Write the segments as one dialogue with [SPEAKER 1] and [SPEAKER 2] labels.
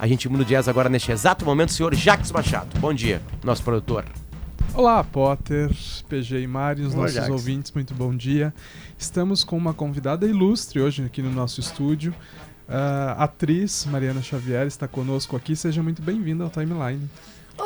[SPEAKER 1] A gente muda o jazz agora neste exato momento, senhor Jacques Machado. Bom dia, nosso produtor.
[SPEAKER 2] Olá, Potter, PG e Mari, os
[SPEAKER 1] Olá,
[SPEAKER 2] nossos
[SPEAKER 1] Jax.
[SPEAKER 2] ouvintes, muito bom dia. Estamos com uma convidada ilustre hoje aqui no nosso estúdio. A atriz Mariana Xavier está conosco aqui. Seja muito bem-vinda ao Timeline.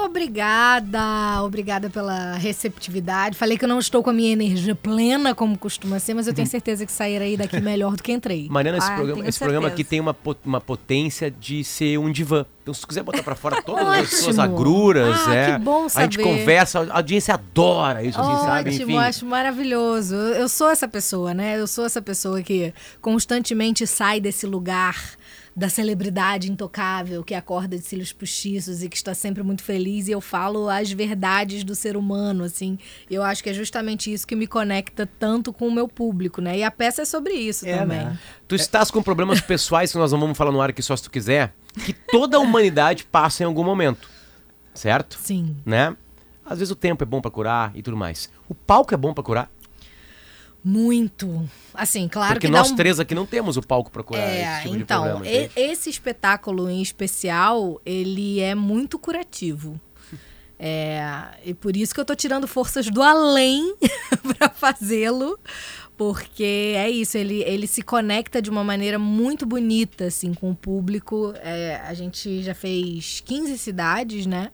[SPEAKER 3] Obrigada, obrigada pela receptividade. Falei que eu não estou com a minha energia plena, como costuma ser, mas eu tenho certeza que sairei daqui melhor do que entrei.
[SPEAKER 1] Mariana, esse,
[SPEAKER 4] Ah,
[SPEAKER 1] programa, esse programa aqui tem uma, uma potência de ser um divã. Então, se quiser botar pra fora todas as
[SPEAKER 3] Ótimo.
[SPEAKER 1] suas agruras,
[SPEAKER 3] Ah,
[SPEAKER 1] é.
[SPEAKER 3] que bom
[SPEAKER 1] A gente
[SPEAKER 3] saber.
[SPEAKER 1] conversa, a audiência adora isso, assim, sabe?
[SPEAKER 3] Ótimo, acho maravilhoso. Eu eu sou essa pessoa, né? Eu sou essa pessoa que constantemente sai desse lugar da celebridade intocável, que acorda de cílios postiços e que está sempre muito feliz. E eu falo as verdades do ser humano, assim. Eu acho que é justamente isso que me conecta tanto com o meu público, né? E a peça é sobre isso
[SPEAKER 5] É,
[SPEAKER 3] também.
[SPEAKER 5] né?
[SPEAKER 1] Tu estás com problemas pessoais que nós não vamos falar no ar aqui só se tu quiser, que toda a humanidade passa em algum momento. Certo?
[SPEAKER 3] Sim.
[SPEAKER 1] Né? Às vezes o tempo é bom pra curar e tudo mais. O palco é bom pra curar?
[SPEAKER 3] Muito. Assim, claro
[SPEAKER 1] Porque
[SPEAKER 3] que
[SPEAKER 1] nós
[SPEAKER 3] um...
[SPEAKER 1] três aqui não temos o palco pra curar
[SPEAKER 3] É,
[SPEAKER 1] esse tipo
[SPEAKER 3] então,
[SPEAKER 1] problema.
[SPEAKER 3] e- esse espetáculo em especial, ele é muito curativo. É, e por isso que eu tô tirando forças do além para fazê-lo, porque é isso, ele, ele se conecta de uma maneira muito bonita, assim, com o público. É, a gente já fez 15 cidades, né?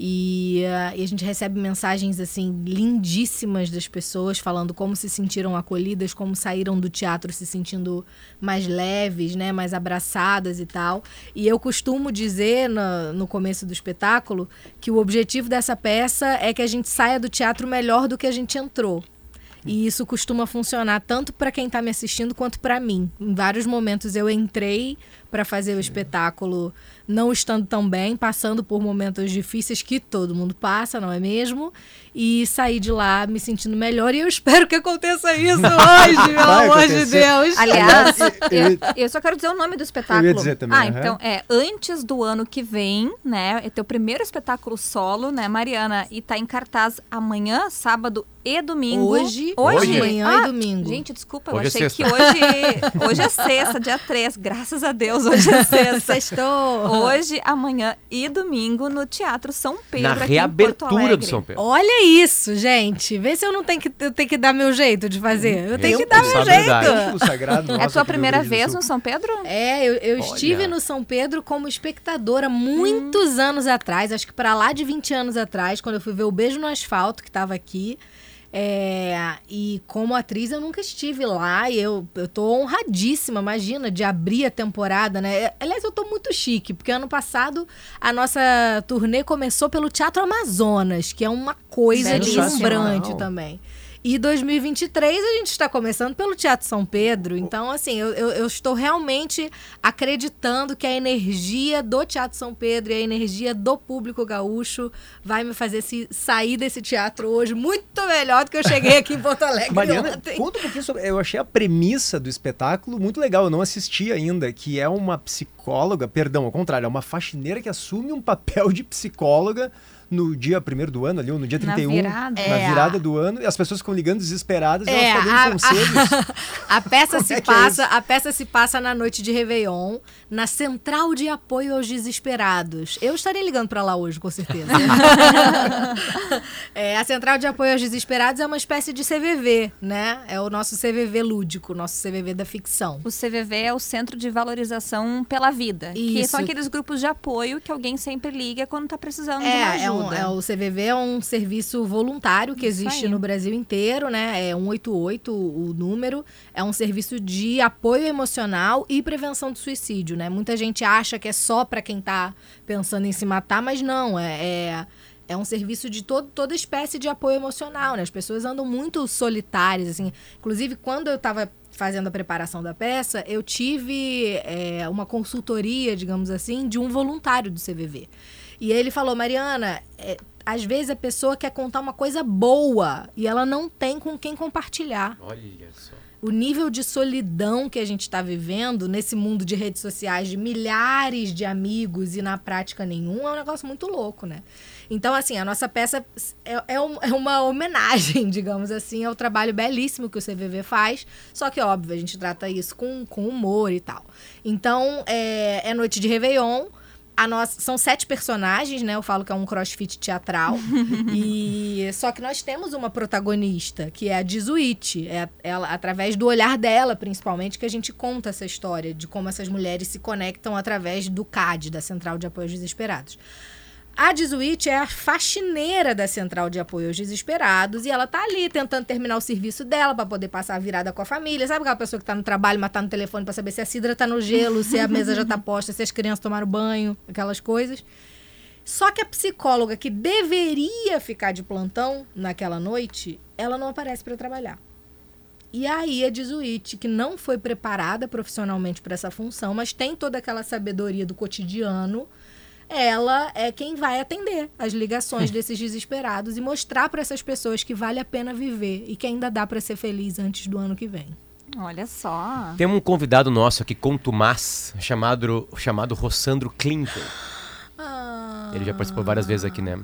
[SPEAKER 3] E, ah, e a gente recebe mensagens assim lindíssimas das pessoas falando como se sentiram acolhidas, como saíram do teatro se sentindo mais leves, né, mais abraçadas e tal. E eu costumo dizer no, no começo do espetáculo que o objetivo dessa peça é que a gente saia do teatro melhor do que a gente entrou. E isso costuma funcionar tanto para quem está me assistindo quanto para mim. Em vários momentos eu entrei para fazer o espetáculo não estando tão bem, passando por momentos difíceis que todo mundo passa, não é mesmo? E saí de lá me sentindo melhor e eu espero que aconteça isso hoje, pelo amor de. Deus.
[SPEAKER 4] Aliás,
[SPEAKER 5] eu-
[SPEAKER 4] eu, só quero dizer o nome do espetáculo.
[SPEAKER 5] Eu ia dizer também,
[SPEAKER 4] Ah,
[SPEAKER 5] aham.
[SPEAKER 4] então é antes do ano que vem, né? É teu primeiro espetáculo solo, né, Mariana? E tá em cartaz amanhã, sábado e domingo.
[SPEAKER 3] Hoje,
[SPEAKER 4] hoje,
[SPEAKER 3] amanhã
[SPEAKER 4] Ah,
[SPEAKER 3] e domingo.
[SPEAKER 4] Gente, desculpa,
[SPEAKER 1] Hoje é
[SPEAKER 4] eu achei
[SPEAKER 1] sexta.
[SPEAKER 4] que hoje, hoje é sexta, dia 3. Graças a Deus, hoje é sexta.
[SPEAKER 3] Sextou.
[SPEAKER 4] Hoje, amanhã e domingo no Teatro São Pedro.
[SPEAKER 1] Na
[SPEAKER 4] aqui em Porto
[SPEAKER 1] reabertura do. São Pedro.
[SPEAKER 3] Olha isso, gente. Vê se eu não tenho que, eu tenho que dar meu jeito de fazer. Eu tenho que dar meu jeito.
[SPEAKER 4] É a tua
[SPEAKER 5] do
[SPEAKER 4] primeira vez no São Pedro?
[SPEAKER 3] É, eu, eu estive no São Pedro como espectadora muitos anos atrás, acho que para lá de 20 anos atrás, quando eu fui ver o Beijo no Asfalto, que estava aqui. É, e como atriz eu nunca estive lá e eu, eu tô honradíssima, imagina, de abrir a temporada, né? Aliás, eu tô muito chique, porque ano passado a nossa turnê começou pelo Teatro Amazonas, que é uma coisa deslumbrante também. E 2023 a gente está começando pelo Teatro São Pedro. Então, assim, eu, eu, eu estou realmente acreditando que a energia do Teatro São Pedro e a energia do público gaúcho vai me fazer se sair desse teatro hoje muito melhor do que eu cheguei aqui em Porto Alegre
[SPEAKER 5] Mariana,
[SPEAKER 3] ontem.
[SPEAKER 5] conta um pouquinho sobre. Eu achei a premissa do espetáculo muito legal, eu não assisti ainda, que é uma psicóloga, perdão, ao contrário, é uma faxineira que assume um papel de psicóloga no dia primeiro do ano ali, ou no dia
[SPEAKER 4] Na
[SPEAKER 5] 31.
[SPEAKER 4] virada.
[SPEAKER 5] Na
[SPEAKER 3] É,
[SPEAKER 5] virada do ano, e as pessoas ficam ligando desesperadas e
[SPEAKER 3] É,
[SPEAKER 5] elas
[SPEAKER 3] a-
[SPEAKER 5] dando conselhos.
[SPEAKER 3] A peça
[SPEAKER 5] Como
[SPEAKER 3] se
[SPEAKER 5] é que é
[SPEAKER 3] passa, a peça se passa na noite de Réveillon, na Central de Apoio aos Desesperados. Eu estaria ligando para lá hoje, com certeza. É, a Central de Apoio aos Desesperados é uma espécie de CVV, né? É o nosso CVV lúdico, nosso CVV da ficção.
[SPEAKER 4] O CVV é o Centro de Valorização pela Vida. Que
[SPEAKER 3] Isso.
[SPEAKER 4] são aqueles grupos de apoio que alguém sempre liga quando tá precisando de uma
[SPEAKER 3] É, é, um-
[SPEAKER 4] ajuda.
[SPEAKER 3] é o CVV é um serviço voluntário que
[SPEAKER 4] Isso
[SPEAKER 3] existe
[SPEAKER 4] aí.
[SPEAKER 3] no Brasil inteiro, né? É 188 o o número. É um serviço de apoio emocional e prevenção do suicídio, né? Muita gente acha que é só para quem tá pensando em se matar, mas não. É, é, é um serviço de todo, toda espécie de apoio emocional, né? As pessoas andam muito solitárias, assim. Inclusive, quando eu estava fazendo a preparação da peça, eu tive é, uma consultoria, digamos assim, de um voluntário do CVV. E ele falou, Mariana, é, às vezes a pessoa quer contar uma coisa boa e ela não tem com quem compartilhar.
[SPEAKER 1] Olha só.
[SPEAKER 3] O nível de solidão que a gente está vivendo nesse mundo de redes sociais, de milhares de amigos e na prática nenhum, é um negócio muito louco, né? Então, assim, a nossa peça é, é um- é uma homenagem, digamos assim, ao trabalho belíssimo que o CVV faz. Só que, óbvio, a gente trata isso com, com humor e tal. Então, é, é noite de Réveillon. A nossa, são sete personagens, né? Eu falo que é um crossfit teatral. e só que nós temos uma protagonista, que é a Dizuite. É ela, através do olhar dela, principalmente, que a gente conta essa história de como essas mulheres se conectam através do CAD, da Central de Apoio aos Desesperados. A Dizuite é a faxineira da Central de Apoio aos Desesperados e ela tá ali tentando terminar o serviço dela para poder passar a virada com a família. Sabe aquela pessoa que tá no trabalho, mas tá no telefone para saber se a cidra tá no gelo, se a mesa já tá posta, se as crianças tomaram banho, aquelas coisas. Só que a psicóloga que deveria ficar de plantão naquela noite, ela não aparece para trabalhar. E aí a Dizuite, que não foi preparada profissionalmente para essa função, mas tem toda aquela sabedoria do cotidiano, ela é quem vai atender as ligações desses desesperados e mostrar para essas pessoas que vale a pena viver e que ainda dá para ser feliz antes do ano que vem.
[SPEAKER 4] Olha só.
[SPEAKER 1] Tem um convidado nosso aqui, contumaz, chamado, chamado Rossandro Clinton.
[SPEAKER 3] Ah.
[SPEAKER 1] Ele já participou várias vezes aqui, né?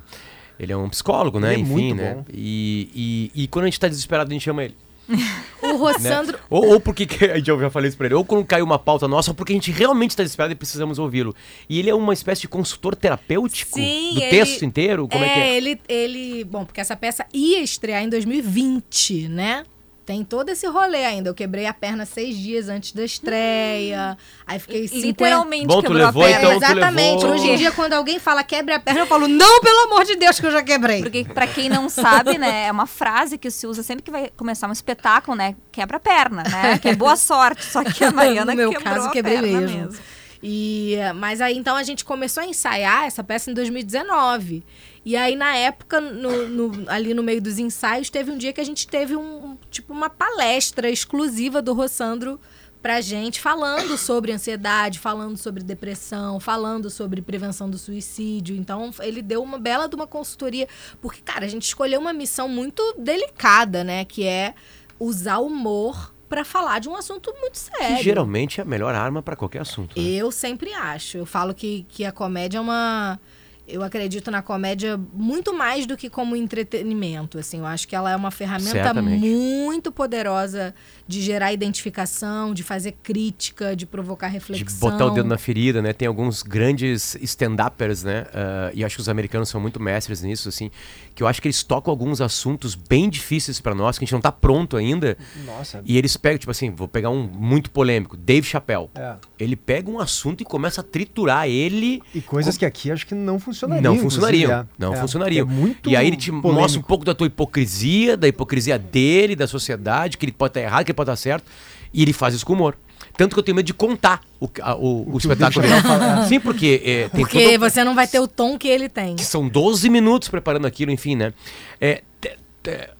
[SPEAKER 1] Ele é um psicólogo, né?
[SPEAKER 5] Ele é
[SPEAKER 1] Enfim,
[SPEAKER 5] muito
[SPEAKER 1] né?
[SPEAKER 5] bom.
[SPEAKER 1] E, e, e quando a gente tá desesperado, a gente chama ele.
[SPEAKER 3] O
[SPEAKER 1] né?
[SPEAKER 3] Rossandro.
[SPEAKER 1] Ou, ou porque, que- eu já falei isso pra ele, ou quando caiu uma pauta nossa, ou porque a gente realmente tá desesperado e precisamos ouvi-lo. E ele é uma espécie de consultor terapêutico
[SPEAKER 3] Sim,
[SPEAKER 1] do
[SPEAKER 3] ele-
[SPEAKER 1] texto inteiro? Como é, que é?
[SPEAKER 3] ele, ele. Bom, porque essa peça ia estrear em 2020, né? Tem todo esse rolê ainda. Eu quebrei a perna seis dias antes da estreia. Aí fiquei 50...
[SPEAKER 4] Literalmente
[SPEAKER 1] Bom,
[SPEAKER 4] quebrou
[SPEAKER 1] levou,
[SPEAKER 4] a perna.
[SPEAKER 1] então,
[SPEAKER 3] exatamente. Hoje em dia, quando alguém fala quebre a perna, eu falo, não, pelo amor de Deus, que eu já quebrei.
[SPEAKER 4] Porque, pra quem não sabe, né, é uma frase que se usa sempre que vai começar um espetáculo, né? Quebra a perna, né? Que é boa sorte. Só que a Mariana
[SPEAKER 3] no meu
[SPEAKER 4] quebrou
[SPEAKER 3] caso,
[SPEAKER 4] a
[SPEAKER 3] quebrei
[SPEAKER 4] perna
[SPEAKER 3] mesmo. E, mas aí então a gente começou a ensaiar essa peça em 2019. E aí, na época, no- no- ali no meio dos ensaios, teve um dia que a gente teve um, um- tipo uma palestra exclusiva do Rossandro pra gente, falando sobre ansiedade, falando sobre depressão, falando sobre prevenção do suicídio. Então, ele deu uma bela de uma consultoria, porque, cara, a gente escolheu uma missão muito delicada, né? Que é usar o humor pra falar de um assunto muito sério.
[SPEAKER 1] Que geralmente é a melhor arma pra qualquer assunto. né?
[SPEAKER 3] Eu sempre acho. Eu falo que, que a comédia é uma. Eu acredito na comédia muito mais do que como entretenimento. Assim, eu acho que ela é uma ferramenta
[SPEAKER 1] Certamente.
[SPEAKER 3] muito poderosa de gerar identificação, de fazer crítica, de provocar
[SPEAKER 1] De
[SPEAKER 3] reflexão.
[SPEAKER 1] botar o dedo na ferida, né? Tem alguns grandes stand-uppers, né? Ah, e acho que os americanos são muito mestres nisso, assim. Que eu acho que eles tocam alguns assuntos bem difíceis pra nós, que a gente não tá pronto ainda.
[SPEAKER 5] Nossa.
[SPEAKER 1] E eles pegam, tipo assim, vou pegar um muito polêmico, Dave Chappelle.
[SPEAKER 5] É.
[SPEAKER 1] Ele pega um assunto e começa a triturar ele.
[SPEAKER 5] E coisas que aqui acho que não funcionariam.
[SPEAKER 1] Não funcionariam.
[SPEAKER 5] inclusive, é.
[SPEAKER 1] Não
[SPEAKER 5] É.
[SPEAKER 1] funcionariam.
[SPEAKER 5] É muito
[SPEAKER 1] e aí ele te
[SPEAKER 5] polêmico.
[SPEAKER 1] mostra um pouco da tua hipocrisia, da hipocrisia dele, da sociedade, que ele pode estar errado, que ele pode estar certo. E ele faz isso com humor. Tanto que eu tenho medo de contar o, a- o, o espetáculo
[SPEAKER 5] Dave
[SPEAKER 1] dele.
[SPEAKER 5] Fala,
[SPEAKER 1] Sim, porque é, tem
[SPEAKER 3] Porque
[SPEAKER 1] todo-
[SPEAKER 3] você não vai ter o tom que ele tem.
[SPEAKER 1] que são 12 minutos preparando aquilo, enfim, né? É, te- te-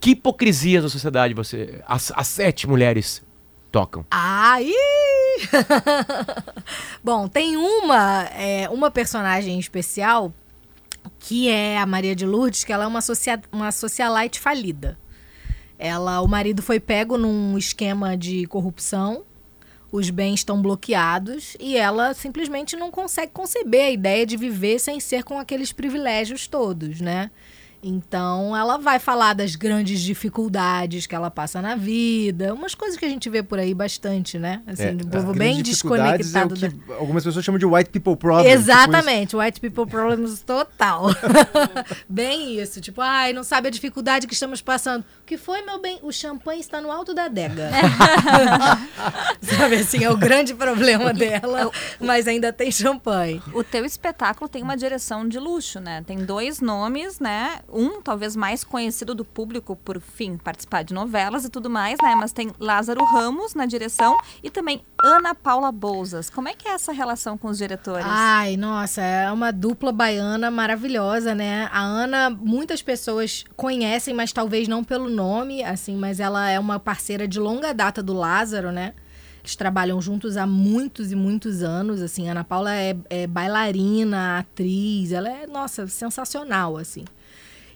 [SPEAKER 1] que hipocrisia da sociedade você. As, as sete mulheres tocam.
[SPEAKER 3] Ai! Bom, tem uma, é, uma personagem especial que é a Maria de Lourdes, que ela é uma, socia uma socialite falida. Ela, o marido foi pego num esquema de corrupção, os bens estão bloqueados e ela simplesmente não consegue conceber a ideia de viver sem ser com aqueles privilégios todos, né? Então, ela vai falar das grandes dificuldades que ela passa na vida, umas coisas que a gente vê por aí bastante, né? Assim,
[SPEAKER 1] É,
[SPEAKER 5] As
[SPEAKER 3] povo bem desconectado.
[SPEAKER 5] É
[SPEAKER 3] da-
[SPEAKER 5] algumas pessoas chamam de white people problem. tipo
[SPEAKER 3] Exatamente, white people problems total. bem isso, tipo, ai, não sabe a dificuldade que estamos passando. O que foi, meu bem? O champanhe está no alto da adega. sabe assim, é o grande problema dela, mas ainda tem champanhe.
[SPEAKER 4] O teu espetáculo tem uma direção de luxo, né? Tem dois nomes, né? Um, talvez mais conhecido do público por, fim, participar de novelas e tudo mais, né? Mas tem Lázaro Ramos na direção e também Ana Paula Bouzas. Como é que é essa relação com os diretores?
[SPEAKER 3] Ai, nossa, é uma dupla baiana maravilhosa, né? A Ana, muitas pessoas conhecem, mas talvez não pelo nome, assim, mas ela é uma parceira de longa data do Lázaro, né? Eles trabalham juntos há muitos e muitos anos, assim. A Ana Paula é, é bailarina, atriz, ela é, nossa, sensacional, assim.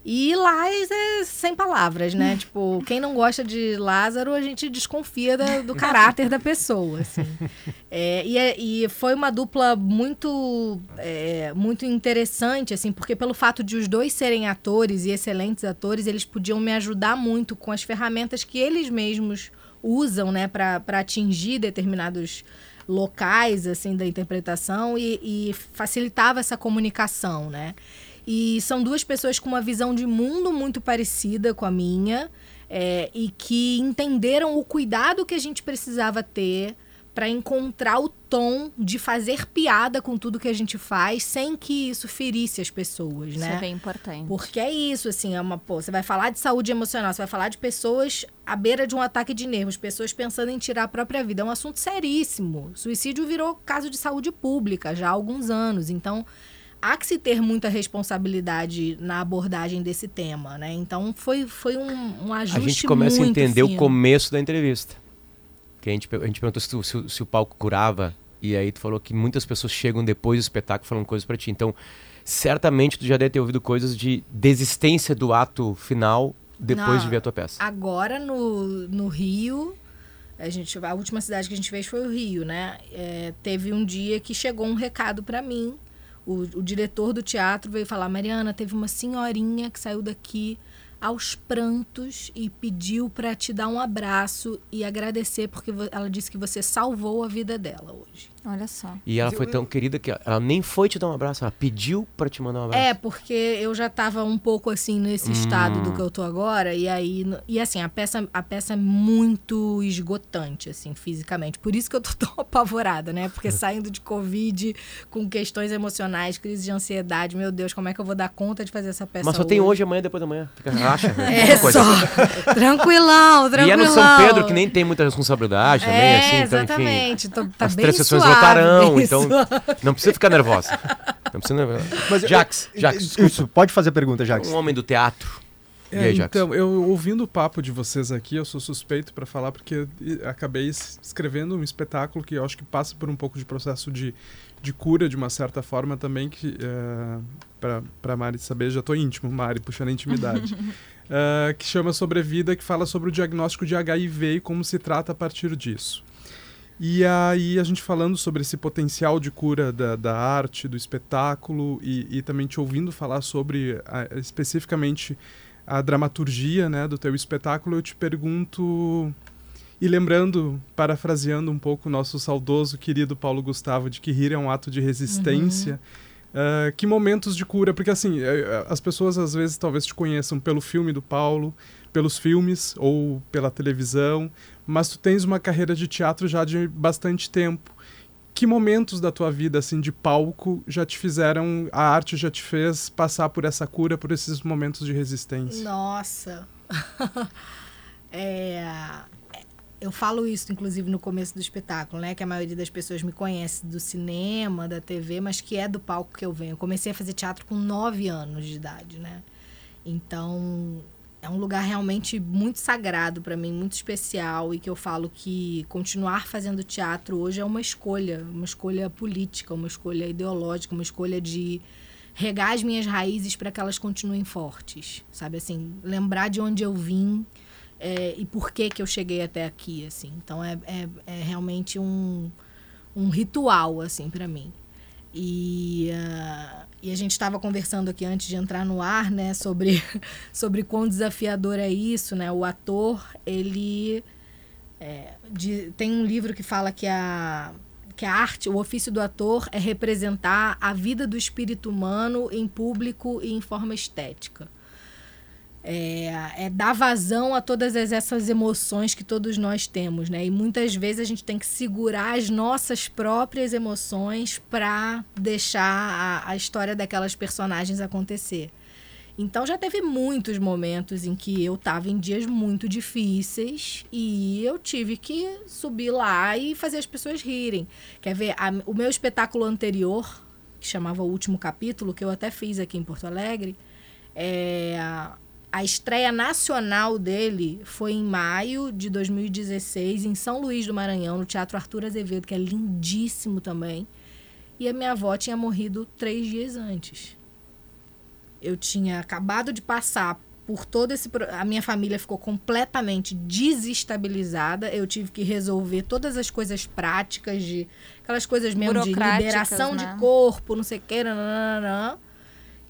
[SPEAKER 3] E Lais é sem palavras, né? tipo, quem não gosta de Lázaro, a gente desconfia da- do caráter da pessoa, assim. É, e, é- e foi uma dupla muito, é, muito interessante, assim, porque pelo fato de os dois serem atores e excelentes atores, eles podiam me ajudar muito com as ferramentas que eles mesmos usam, né, para atingir determinados locais assim da interpretação e, e facilitava essa comunicação, né? E são duas pessoas com uma visão de mundo muito parecida com a minha é, e que entenderam o cuidado que a gente precisava ter para encontrar o tom de fazer piada com tudo que a gente faz sem que isso ferisse as pessoas,
[SPEAKER 4] Isso
[SPEAKER 3] né?
[SPEAKER 4] é bem importante.
[SPEAKER 3] Porque é isso, assim, é uma, pô, você vai falar de saúde emocional, você vai falar de pessoas à beira de um ataque de nervos, pessoas pensando em tirar a própria vida. É um assunto seríssimo. Suicídio virou caso de saúde pública já há alguns anos. Então, há que se ter muita responsabilidade na abordagem desse tema, né? Então, foi, foi um, um ajuste
[SPEAKER 1] A gente começa a entender o
[SPEAKER 3] fino.
[SPEAKER 1] começo da entrevista. Que a gente, a gente perguntou se, tu- se o- se o palco curava, e aí tu falou que muitas pessoas chegam depois do espetáculo falando coisas pra ti. Então, certamente tu já deve ter ouvido coisas de desistência do ato final depois
[SPEAKER 3] Não.
[SPEAKER 1] de ver a tua peça.
[SPEAKER 3] Agora no, no Rio, a, gente, a última cidade que a gente fez foi o Rio, né? É, teve um dia que chegou um recado pra mim. O, o diretor do teatro veio falar: Mariana, teve uma senhorinha que saiu daqui aos prantos e pediu pra te dar um abraço e agradecer porque ela disse que você salvou a vida dela hoje.
[SPEAKER 4] Olha só.
[SPEAKER 1] E ela foi tão querida que ela nem foi te dar um abraço, ela pediu pra te mandar um abraço.
[SPEAKER 3] É, porque eu já tava um pouco assim nesse estado do que eu tô agora. E aí. E assim, a peça, a peça é muito esgotante, assim, fisicamente. Por isso que eu tô tão apavorada, né? Porque saindo de Covid, com questões emocionais, crise de ansiedade, meu Deus, como é que eu vou dar conta de fazer essa peça?
[SPEAKER 1] Mas só tem hoje, amanhã, depois da manhã. Fica, relaxa.
[SPEAKER 3] É
[SPEAKER 1] pouca coisa.
[SPEAKER 3] só. tranquilão, tranquilão.
[SPEAKER 1] E é no São Pedro, que nem tem muita responsabilidade também,
[SPEAKER 3] É,
[SPEAKER 1] assim, então, enfim.
[SPEAKER 3] exatamente. Tô- tá
[SPEAKER 1] As
[SPEAKER 3] bem suave,
[SPEAKER 1] lotarão,
[SPEAKER 3] bem
[SPEAKER 1] então não precisa ficar nervosa. Não precisa nervosa.
[SPEAKER 5] Mas,
[SPEAKER 1] Jax,
[SPEAKER 5] eh,
[SPEAKER 1] Jax,
[SPEAKER 5] eh,
[SPEAKER 1] desculpa.
[SPEAKER 5] Isso, pode fazer a pergunta, Jax.
[SPEAKER 1] Um homem do teatro. E
[SPEAKER 2] É,
[SPEAKER 1] aí, Jax?
[SPEAKER 2] então, eu ouvindo o papo de vocês aqui, eu sou suspeito para falar porque eu acabei es- escrevendo um espetáculo que eu acho que passa por um pouco de processo de, de cura, de uma certa forma também, que é, para Mari saber, já tô íntimo, Mari, puxando a intimidade. É, que chama Sobrevida, que fala sobre o diagnóstico de HIV e como se trata a partir disso. E aí a gente falando sobre esse potencial de cura da, da arte, do espetáculo e, e também te ouvindo falar sobre a- especificamente a dramaturgia né, do teu espetáculo, eu te pergunto e lembrando, parafraseando um pouco o nosso saudoso querido Paulo Gustavo de que rir é um ato de resistência. Eh, que momentos de cura? Porque assim, eh, as pessoas às vezes talvez te conheçam pelo filme do Paulo, pelos filmes ou pela televisão, mas tu tens uma carreira de teatro já de bastante tempo. Que momentos da tua vida assim de palco já te fizeram, a arte já te fez passar por essa cura, por esses momentos de resistência?
[SPEAKER 3] Nossa. É, eu falo isso, inclusive, no começo do espetáculo, né? Que a maioria das pessoas me conhece do cinema, da TV, mas que é do palco que eu venho. Eu comecei a fazer teatro com nove anos de idade, né? Então, é um lugar realmente muito sagrado para mim, muito especial e que eu falo que continuar fazendo teatro hoje é uma escolha, uma escolha política, uma escolha ideológica, uma escolha de regar as minhas raízes para que elas continuem fortes, sabe assim, lembrar de onde eu vim é, e por que que eu cheguei até aqui, assim. Então é, é, é realmente um, um ritual assim para mim. E, ah, e a gente estava conversando aqui antes de entrar no ar, né, sobre, sobre quão desafiador é isso, né? O ator, ele é, de- tem um livro que fala que a que a arte, o ofício do ator é representar a vida do espírito humano em público e em forma estética. É, é dar vazão a todas as- essas emoções que todos nós temos, né? E muitas vezes a gente tem que segurar as nossas próprias emoções para deixar a, a história daquelas personagens acontecer. Então já teve muitos momentos em que eu estava em dias muito difíceis e eu tive que subir lá e fazer as pessoas rirem. Quer ver? A- o meu espetáculo anterior, que chamava O Último Capítulo, que eu até fiz aqui em Porto Alegre, é, a estreia nacional dele foi em maio de 2016, em São Luís do Maranhão, no Teatro Arthur Azevedo, que é lindíssimo também. E a minha avó tinha morrido três dias antes. Eu tinha acabado de passar por todo esse. A minha família ficou completamente desestabilizada. Eu tive que resolver todas as coisas práticas, de aquelas coisas mesmo de liberação
[SPEAKER 4] né?
[SPEAKER 3] de corpo, não sei o que, nananana.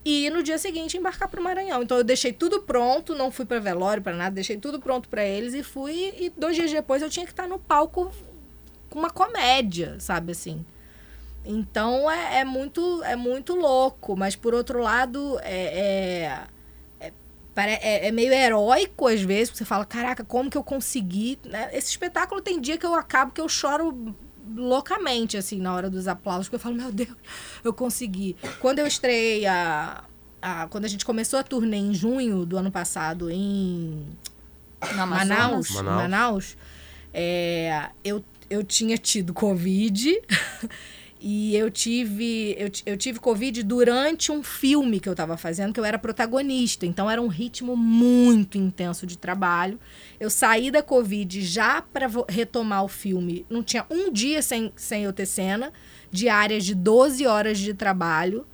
[SPEAKER 3] E no dia seguinte embarcar para o Maranhão. Então eu deixei tudo pronto, não fui para velório, para nada, deixei tudo pronto para eles e fui. E dois dias depois eu tinha que estar no palco uma comédia, sabe assim. Então é, é muito é muito louco, mas por outro lado é, é, é, é- é meio heróico às vezes. Você fala, caraca, como que eu consegui? né? Esse espetáculo tem dia que eu acabo que eu choro loucamente, assim, na hora dos aplausos, porque eu falo, meu Deus, eu consegui. Quando eu estreiei a, a- Quando a gente começou a turnê em junho do ano passado em. Manaus,
[SPEAKER 1] Manaus.
[SPEAKER 3] Manaus, é, eu, eu tinha tido Covid e eu tive, eu, eu tive Covid durante um filme que eu estava fazendo, que eu era protagonista. Então era um ritmo muito intenso de trabalho. Eu saí da Covid já para retomar o filme. Não tinha um dia sem, sem eu ter cena, diárias de 12 horas de trabalho.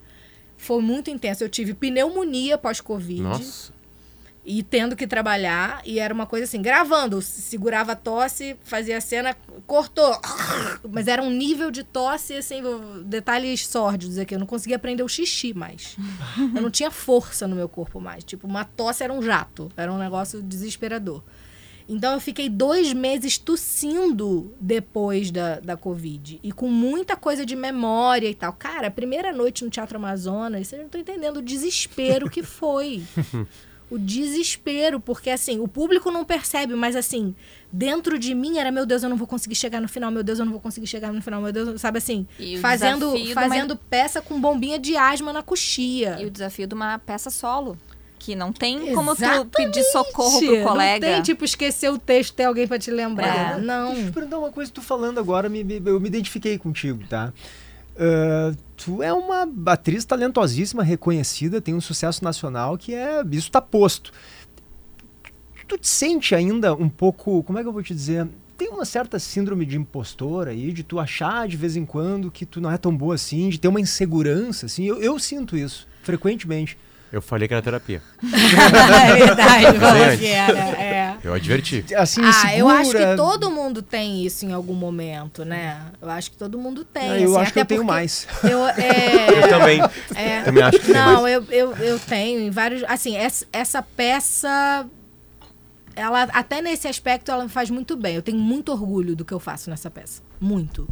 [SPEAKER 3] Foi muito intenso. Eu tive pneumonia pós-Covid
[SPEAKER 1] Nossa.
[SPEAKER 3] E tendo que trabalhar, e era uma coisa assim, gravando, segurava a tosse, fazia a cena, cortou. Mas era um nível de tosse, assim, detalhes sórdidos aqui. Eu não conseguia prender o xixi mais. Eu não tinha força no meu corpo mais. Tipo, uma tosse era um jato. Era um negócio desesperador. Então eu fiquei dois meses tossindo depois da, da Covid. E com muita coisa de memória e tal. Cara, primeira noite no Teatro Amazonas, vocês não estão entendendo o desespero que foi. o desespero, porque assim, o público não percebe, mas assim, dentro de mim era, meu Deus, eu não vou conseguir chegar no final, meu Deus, eu não vou conseguir chegar no final, meu Deus, sabe assim,
[SPEAKER 4] E o
[SPEAKER 3] fazendo,
[SPEAKER 4] desafio de uma-
[SPEAKER 3] fazendo peça com bombinha de asma na coxia.
[SPEAKER 4] E o desafio de uma peça solo. Que não tem como tu
[SPEAKER 3] Exatamente.
[SPEAKER 4] pedir socorro pro colega.
[SPEAKER 3] Não tem, tipo, esquecer o texto, ter alguém pra te lembrar.
[SPEAKER 4] É.
[SPEAKER 3] Não.
[SPEAKER 5] Deixa eu te perguntar uma coisa, tu falando agora, me- me- eu me identifiquei contigo, tá? Ah, tu é uma atriz talentosíssima, reconhecida, tem um sucesso nacional que é. Isso tá posto. Tu te sente ainda um pouco. Como é que eu vou te dizer? Tem uma certa síndrome de impostor aí, de tu achar de vez em quando que tu não é tão boa assim, de ter uma insegurança, assim. Eu, eu sinto isso, frequentemente.
[SPEAKER 1] Eu falei que era terapia.
[SPEAKER 3] é verdade, falou que era. É.
[SPEAKER 1] Eu adverti.
[SPEAKER 5] Assim,
[SPEAKER 3] Ah, eu acho que todo mundo tem isso em algum momento, né? Eu acho que todo mundo tem.
[SPEAKER 5] Ah, eu
[SPEAKER 3] assim,
[SPEAKER 5] acho que eu tenho mais.
[SPEAKER 3] Eu, é,
[SPEAKER 1] Eu também.
[SPEAKER 3] é,
[SPEAKER 1] Também acho que tem
[SPEAKER 3] Não,
[SPEAKER 1] mais.
[SPEAKER 3] eu, eu, eu tenho em vários. Assim, essa, essa peça. Ela, até nesse aspecto, ela me faz muito bem. Eu tenho muito orgulho do que eu faço nessa peça. Muito.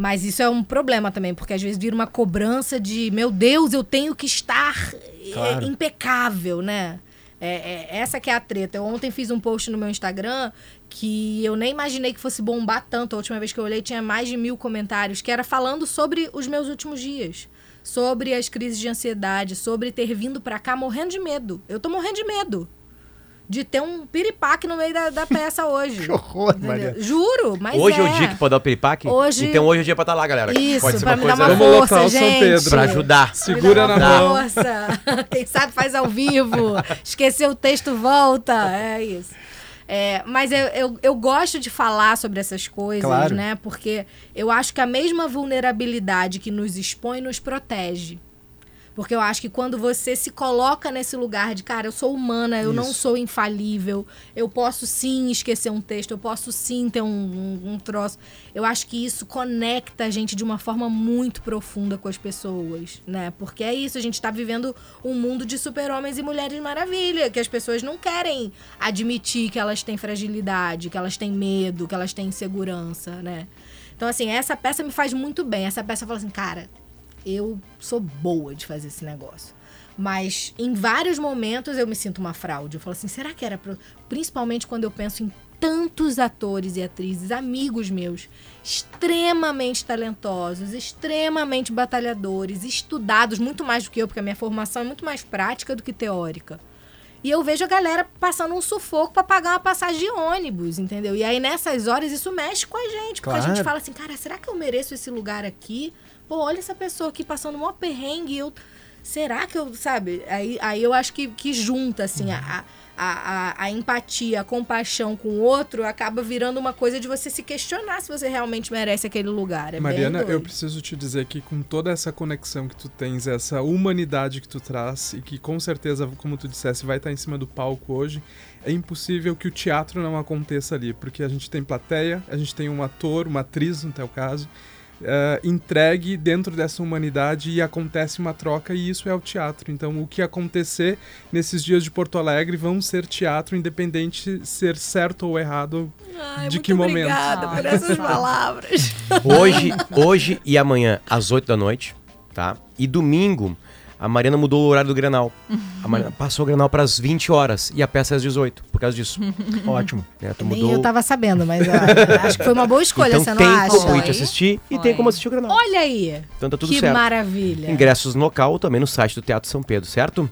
[SPEAKER 3] Mas isso é um problema também, porque às vezes vira uma cobrança de, meu Deus, eu tenho que estar é,
[SPEAKER 5] Claro.
[SPEAKER 3] impecável, né? É, é- essa que é a treta. Eu ontem fiz um post no meu Instagram que eu nem imaginei que fosse bombar tanto. A última vez que eu olhei tinha mais de mil comentários, que era falando sobre os meus últimos dias. Sobre as crises de ansiedade, sobre ter vindo pra cá morrendo de medo. Eu tô morrendo de medo. De ter um piripaque no meio da, da peça hoje.
[SPEAKER 5] Que horror,
[SPEAKER 3] Entendeu?
[SPEAKER 5] Maria.
[SPEAKER 3] Juro, mas
[SPEAKER 1] hoje é.
[SPEAKER 3] é
[SPEAKER 1] o dia que pode dar o piripaque?
[SPEAKER 3] Hoje-
[SPEAKER 1] Então hoje é o dia pra estar lá, galera.
[SPEAKER 3] Isso,
[SPEAKER 1] pode ser
[SPEAKER 3] pra
[SPEAKER 1] uma
[SPEAKER 3] me dar
[SPEAKER 1] coisa
[SPEAKER 3] uma
[SPEAKER 2] Vamos
[SPEAKER 3] força,
[SPEAKER 2] lotar o São
[SPEAKER 3] gente.
[SPEAKER 2] Pedro.
[SPEAKER 1] pra ajudar.
[SPEAKER 2] Segura na mão.
[SPEAKER 3] Força. Quem sabe faz ao vivo. Esqueceu o texto, volta. É isso. É, mas eu, eu, eu gosto de falar sobre essas coisas,
[SPEAKER 5] Claro.
[SPEAKER 3] né? Porque eu acho que a mesma vulnerabilidade que nos expõe nos protege. Porque eu acho que quando você se coloca nesse lugar de, cara, eu sou humana, eu não
[SPEAKER 5] Isso.
[SPEAKER 3] sou infalível, eu posso sim esquecer um texto, eu posso sim ter um, um, um troço. Eu acho que isso conecta a gente de uma forma muito profunda com as pessoas, né? Porque é isso, a gente tá vivendo um mundo de super-homens e mulheres maravilha, que as pessoas não querem admitir que elas têm fragilidade, que elas têm medo, que elas têm insegurança, né? Então, assim, essa peça me faz muito bem. Essa peça fala assim, cara, eu sou boa de fazer esse negócio. Mas em vários momentos eu me sinto uma fraude. Eu falo assim, será que era pro... principalmente quando eu penso em tantos atores e atrizes, amigos meus, extremamente talentosos, extremamente batalhadores, estudados muito mais do que eu, porque a minha formação é muito mais prática do que teórica. E eu vejo a galera passando um sufoco pra pagar uma passagem de ônibus, entendeu? E aí nessas horas isso mexe com a gente, porque a gente
[SPEAKER 5] Claro.
[SPEAKER 3] fala assim, cara, será que eu mereço esse lugar aqui? Pô, olha essa pessoa aqui passando um perrengue, eu será que eu, sabe? Aí, aí eu acho que, que junta, assim, a, a, a, a empatia, a compaixão com o outro acaba virando uma coisa de você se questionar se você realmente merece aquele lugar. É
[SPEAKER 2] Mariana, eu preciso te dizer que com toda essa conexão que tu tens, essa humanidade que tu traz e que com certeza, como tu dissesse, vai estar em cima do palco hoje, é impossível que o teatro não aconteça ali, porque a gente tem plateia, a gente tem um ator, uma atriz no teu caso, eh, entregue dentro dessa humanidade e acontece uma troca e isso é o teatro. Então, o que acontecer nesses dias de Porto Alegre vão ser teatro, independente ser certo ou errado.
[SPEAKER 3] Ai,
[SPEAKER 2] De
[SPEAKER 3] muito
[SPEAKER 2] que momento?
[SPEAKER 3] Obrigada por essas palavras.
[SPEAKER 1] Hoje, hoje e amanhã, às 8 da noite, tá? E domingo, a Mariana mudou o horário do Grenal. A Mariana passou o Grenal para as 20 horas e a peça é às 18, por causa disso.
[SPEAKER 5] Ótimo.
[SPEAKER 1] né? Tu
[SPEAKER 3] Nem
[SPEAKER 1] mudou.
[SPEAKER 3] eu tava sabendo, mas ó, acho que foi uma boa escolha,
[SPEAKER 1] então
[SPEAKER 3] você
[SPEAKER 1] tem
[SPEAKER 3] não acha?
[SPEAKER 1] como ir te
[SPEAKER 4] Foi.
[SPEAKER 1] assistir e
[SPEAKER 4] Foi.
[SPEAKER 1] tem como assistir o Grenal.
[SPEAKER 3] Olha aí.
[SPEAKER 1] Então tá tudo
[SPEAKER 3] que
[SPEAKER 1] certo.
[SPEAKER 3] maravilha.
[SPEAKER 1] Ingressos no local, também no site do Teatro São Pedro, certo?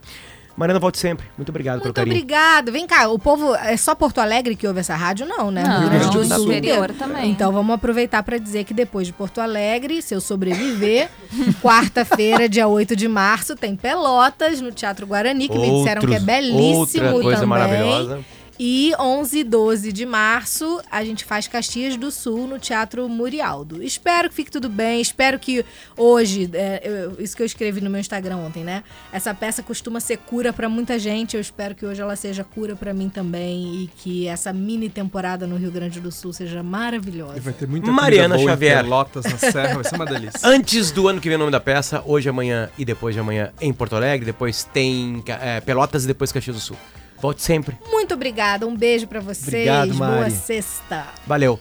[SPEAKER 1] Mariana, volte sempre. Muito obrigado pelo
[SPEAKER 3] Muito
[SPEAKER 1] carinho.
[SPEAKER 3] obrigado. Vem cá, o povo. É só Porto Alegre que ouve essa rádio? Não, né?
[SPEAKER 4] Não,
[SPEAKER 3] Rio Grande do Sul inteiro.
[SPEAKER 4] também.
[SPEAKER 3] Então vamos aproveitar para dizer que depois de Porto Alegre, se eu sobreviver, quarta-feira, dia 8 de março, tem Pelotas no Teatro Guarani, que me disseram que é
[SPEAKER 1] Outros-
[SPEAKER 3] belíssimo
[SPEAKER 1] outra coisa
[SPEAKER 3] também.
[SPEAKER 1] maravilhosa.
[SPEAKER 3] E 11 e 12 de março, a gente faz Caxias do Sul no Teatro Murialdo. Espero que fique tudo bem. Espero que hoje, é, eu- isso que eu escrevi no meu Instagram ontem, né? Essa peça costuma ser cura pra muita gente. Eu espero que hoje ela seja cura pra mim também. E que essa mini temporada no Rio Grande do Sul seja
[SPEAKER 2] E
[SPEAKER 3] maravilhosa.
[SPEAKER 2] vai ter muita
[SPEAKER 1] Mariana
[SPEAKER 2] boa
[SPEAKER 1] Xavier.
[SPEAKER 2] Pelotas na Serra, vai ser uma delícia.
[SPEAKER 1] Antes do ano que vem o nome da peça, hoje, amanhã e depois de amanhã em Porto Alegre, depois tem é, Pelotas e depois Caxias do Sul. Volte sempre.
[SPEAKER 3] Muito obrigada. Um beijo pra vocês.
[SPEAKER 5] Obrigado,
[SPEAKER 3] Boa
[SPEAKER 5] Mari.
[SPEAKER 3] sexta.
[SPEAKER 1] Valeu.